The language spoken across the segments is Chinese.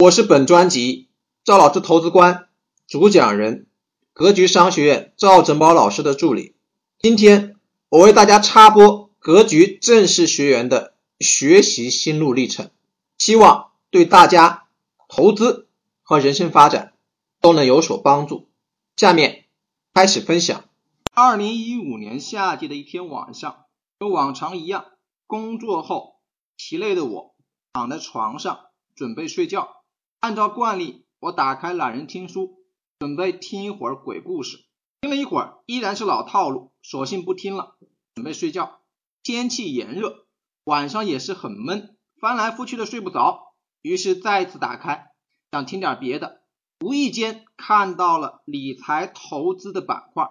我是本专辑赵老师投资观主讲人，格局商学院赵振宝老师的助理。今天我为大家插播格局正式学员的学习心路历程，希望对大家投资和人生发展都能有所帮助。下面开始分享。二零一五年夏季的一天晚上，和往常一样，工作后疲累的我躺在床上准备睡觉。按照惯例，我打开懒人听书，准备听一会儿鬼故事。听了一会儿，依然是老套路，索性不听了，准备睡觉。天气炎热，晚上也是很闷，翻来覆去的睡不着，于是再次打开，想听点别的。无意间看到了理财投资的板块，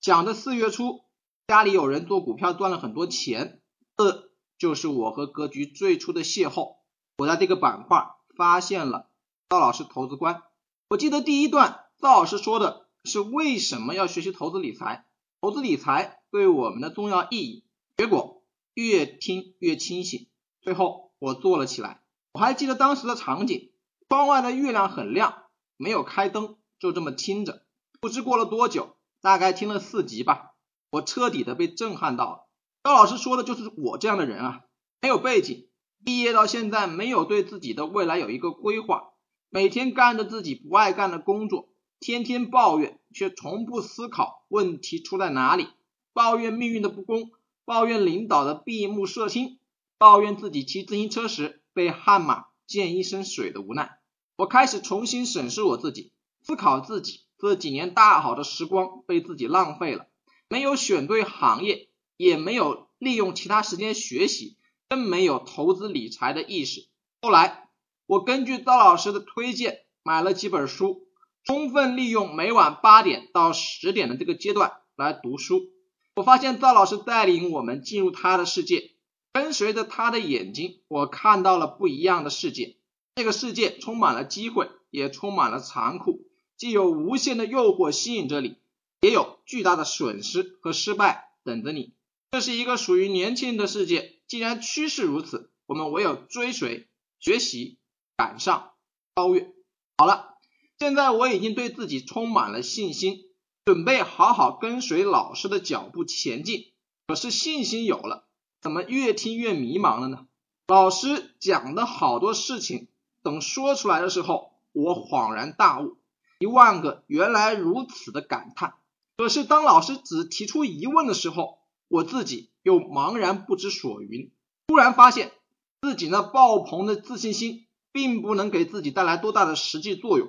讲的四月初家里有人做股票赚了很多钱，这就是我和格局最初的邂逅。我在这个板块发现了。赵老师投资观，我记得第一段赵老师说的是为什么要学习投资理财，投资理财对我们的重要意义。结果越听越清醒，最后我做了起来。我还记得当时的场景，窗外的月亮很亮，没有开灯，就这么听着。不知过了多久，大概听了四集吧，我彻底的被震撼到了。赵老师说的就是我这样的人啊，没有背景，毕业到现在没有对自己的未来有一个规划。每天干着自己不爱干的工作，天天抱怨，却从不思考问题出在哪里。抱怨命运的不公，抱怨领导的闭目塞心，抱怨自己骑自行车时被悍马溅一身水的无奈。我开始重新审视我自己，思考自己这几年大好的时光被自己浪费了，没有选对行业，也没有利用其他时间学习，更没有投资理财的意识。后来。我根据赵老师的推荐买了几本书，充分利用每晚八点到十点的这个阶段来读书。我发现赵老师带领我们进入他的世界，跟随着他的眼睛，我看到了不一样的世界。这个世界充满了机会，也充满了残酷，既有无限的诱惑吸引着你，也有巨大的损失和失败等着你。这是一个属于年轻人的世界。既然趋势如此，我们唯有追随、学习。赶上超越，好了，现在我已经对自己充满了信心，准备好好跟随老师的脚步前进。可是信心有了，怎么越听越迷茫了呢？老师讲的好多事情，等说出来的时候，我恍然大悟，一万个原来如此的感叹。可是当老师只提出疑问的时候，我自己又茫然不知所云。突然发现自己那爆棚的自信心。并不能给自己带来多大的实际作用，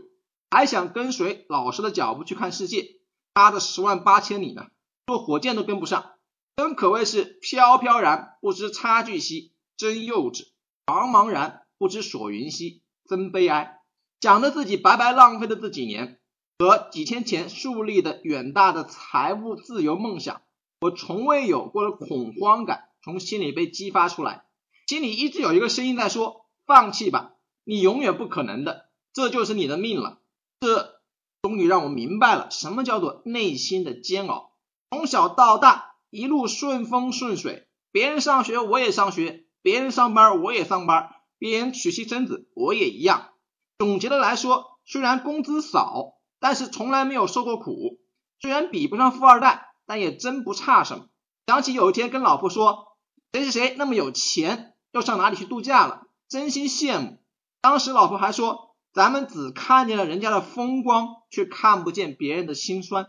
还想跟随老师的脚步去看世界，他的十万八千里呢，坐火箭都跟不上，真可谓是飘飘然不知差距兮，真幼稚；茫茫然不知所云兮，真悲哀。讲着自己白白浪费的这几年和几天前树立的远大的财务自由梦想，我从未有过的恐慌感从心里被激发出来，心里一直有一个声音在说：放弃吧。你永远不可能的，这就是你的命了。这终于让我明白了什么叫做内心的煎熬。从小到大一路顺风顺水，别人上学我也上学，别人上班我也上班，别人娶妻生子我也一样。总结的来说，虽然工资少，但是从来没有受过苦。虽然比不上富二代，但也真不差什么。想起有一天跟老婆说，谁谁谁那么有钱，要上哪里去度假了，真心羡慕。当时老婆还说：“咱们只看见了人家的风光，却看不见别人的辛酸。”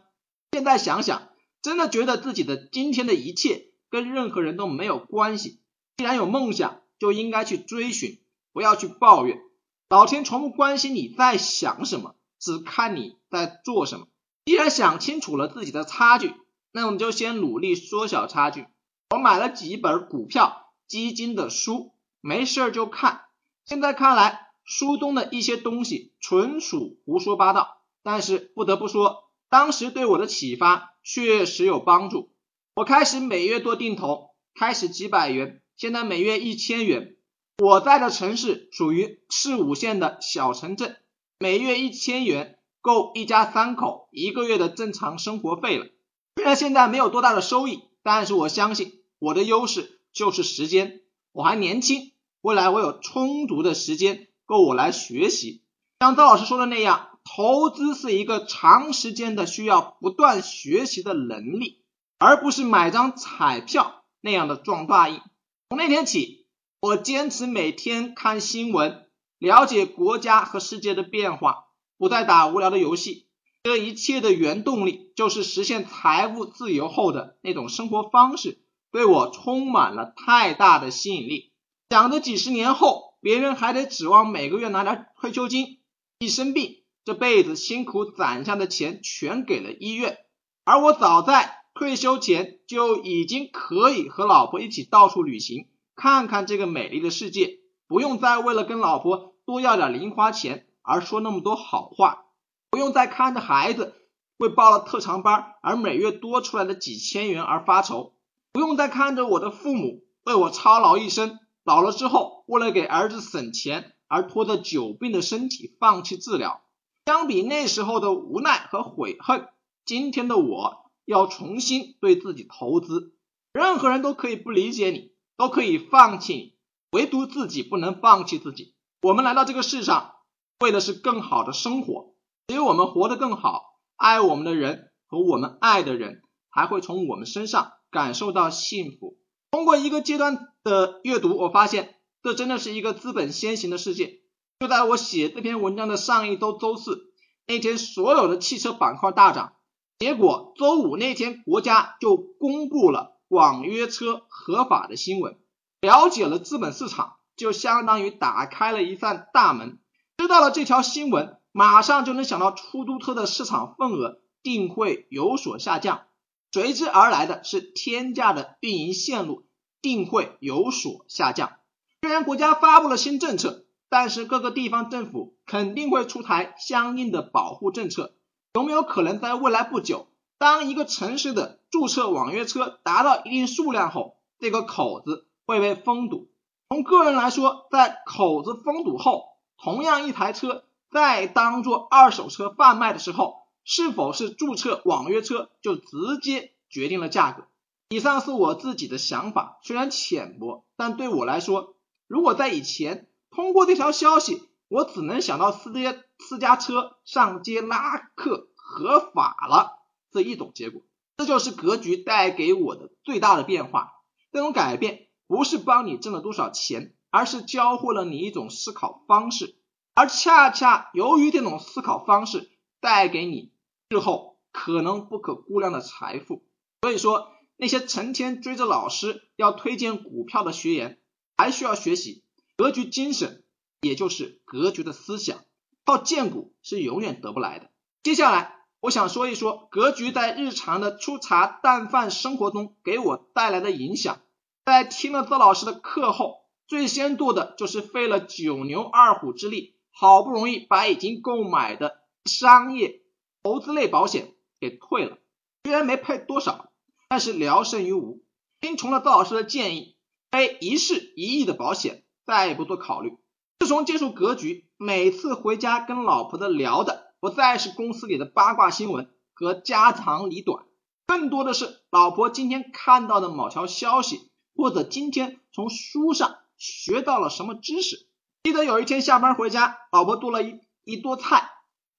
现在想想，真的觉得自己的今天的一切跟任何人都没有关系。既然有梦想，就应该去追寻，不要去抱怨。老天从不关心你在想什么，只看你在做什么。既然想清楚了自己的差距，那我们就先努力缩小差距。我买了几本股票、基金的书，没事儿就看。现在看来，书中的一些东西纯属胡说八道，但是不得不说，当时对我的启发确实有帮助。我开始每月做定投，开始几百元，现在每月一千元。我在的城市属于四五线的小城镇，每月一千元够一家三口一个月的正常生活费了。虽然现在没有多大的收益，但是我相信我的优势就是时间，我还年轻。未来我有充足的时间够我来学习，像赵老师说的那样，投资是一个长时间的需要不断学习的能力，而不是买张彩票那样的撞大运。从那天起，我坚持每天看新闻，了解国家和世界的变化，不再打无聊的游戏。这一切的原动力就是实现财务自由后的那种生活方式，对我充满了太大的吸引力。想着几十年后，别人还得指望每个月拿点退休金，一生病，这辈子辛苦攒下的钱全给了医院，而我早在退休前就已经可以和老婆一起到处旅行。看看这个美丽的世界，不用再为了跟老婆多要点零花钱而说那么多好话，不用再看着孩子为报了特长班而每月多出来的几千元而发愁，不用再看着我的父母为我操劳一生，老了之后为了给儿子省钱而拖着久病的身体放弃治疗。相比那时候的无奈和悔恨，今天的我要重新对自己投资。任何人都可以不理解你。都可以放弃你，唯独自己不能放弃自己。我们来到这个世上，为的是更好的生活。只有我们活得更好，爱我们的人和我们爱的人，还会从我们身上感受到幸福。通过一个阶段的阅读，我发现这真的是一个资本先行的世界。就在我写这篇文章的上一周周四那天，所有的汽车板块大涨，结果周五那天国家就公布了。网约车合法的新闻，了解了资本市场，就相当于打开了一扇大门。知道了这条新闻，马上就能想到出租车的市场份额定会有所下降，随之而来的是天价的运营线路定会有所下降。虽然国家发布了新政策，但是各个地方政府肯定会出台相应的保护政策。有没有可能在未来不久？当一个城市的注册网约车达到一定数量后，这个口子会被封堵。从个人来说，在口子封堵后，同样一台车在当做二手车贩卖的时候，是否是注册网约车就直接决定了价格。以上是我自己的想法，虽然浅薄，但对我来说，如果在以前通过这条消息，我只能想到私家私家车上街拉客合法了。这一种结果，这就是格局带给我的最大的变化。这种改变不是帮你挣了多少钱，而是教会了你一种思考方式。而恰恰由于这种思考方式，带给你日后可能不可估量的财富。所以说，那些成天追着老师要推荐股票的学员，还需要学习格局精神，也就是格局的思想。靠荐股是永远得不来的。接下来。我想说一说格局在日常的粗茶淡饭生活中给我带来的影响。在听了邹老师的课后，最先做的就是费了九牛二虎之力，好不容易把已经购买的商业投资类保险给退了。虽然没赔多少，但是聊胜于无。听从了邹老师的建议，非一式一亿的保险，再也不做考虑。自从接触格局，每次回家跟老婆的聊的。不再是公司里的八卦新闻和家长里短，更多的是老婆今天看到的某条消息，或者今天从书上学到了什么知识。记得有一天下班回家，老婆做了一一桌菜，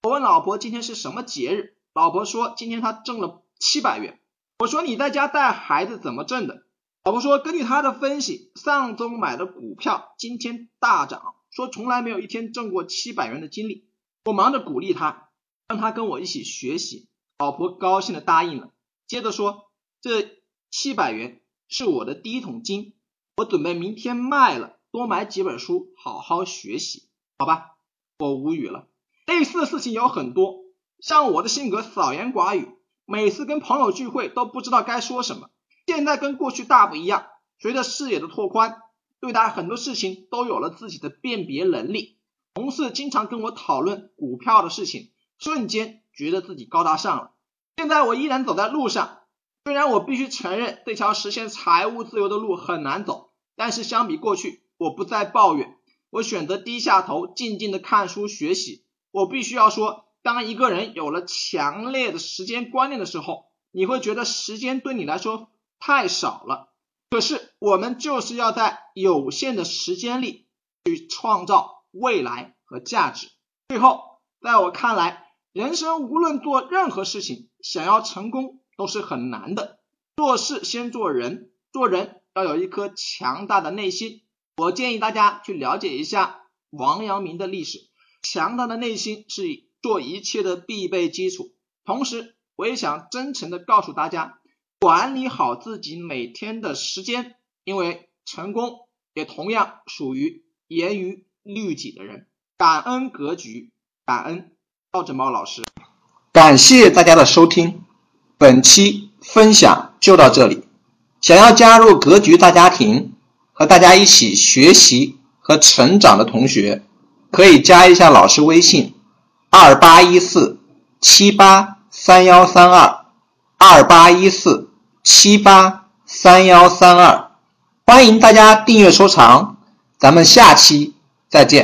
我问老婆今天是什么节日，老婆说今天她挣了七百元。我说你在家带孩子怎么挣的？老婆说根据她的分析，上周买的股票今天大涨，说从来没有一天挣过七百元的经历。我忙着鼓励他，让他跟我一起学习。老婆高兴的答应了，接着说：“这七百元是我的第一桶金，我准备明天卖了，多买几本书，好好学习。”好吧，我无语了。类似的事情有很多，像我的性格少言寡语，每次跟朋友聚会都不知道该说什么。现在跟过去大不一样，随着视野的拓宽，对待很多事情都有了自己的辨别能力。同事经常跟我讨论股票的事情，瞬间觉得自己高大上了。现在我依然走在路上，虽然我必须承认这条实现财务自由的路很难走，但是相比过去，我不再抱怨，我选择低下头，静静的看书学习。我必须要说，当一个人有了强烈的时间观念的时候，你会觉得时间对你来说太少了。可是我们就是要在有限的时间里去创造。未来和价值。最后，在我看来，人生无论做任何事情，想要成功都是很难的。做事先做人，做人要有一颗强大的内心。我建议大家去了解一下王阳明的历史。强大的内心是做一切的必备基础。同时，我也想真诚的告诉大家，管理好自己每天的时间，因为成功也同样属于严于律己的人。感恩格局，感恩赵振茂老师，感谢大家的收听，本期分享就到这里。想要加入格局大家庭，和大家一起学习和成长的同学，可以加一下老师微信：二八一四七八三幺三二，二八一四七八三幺三二。欢迎大家订阅收藏，咱们下期再见。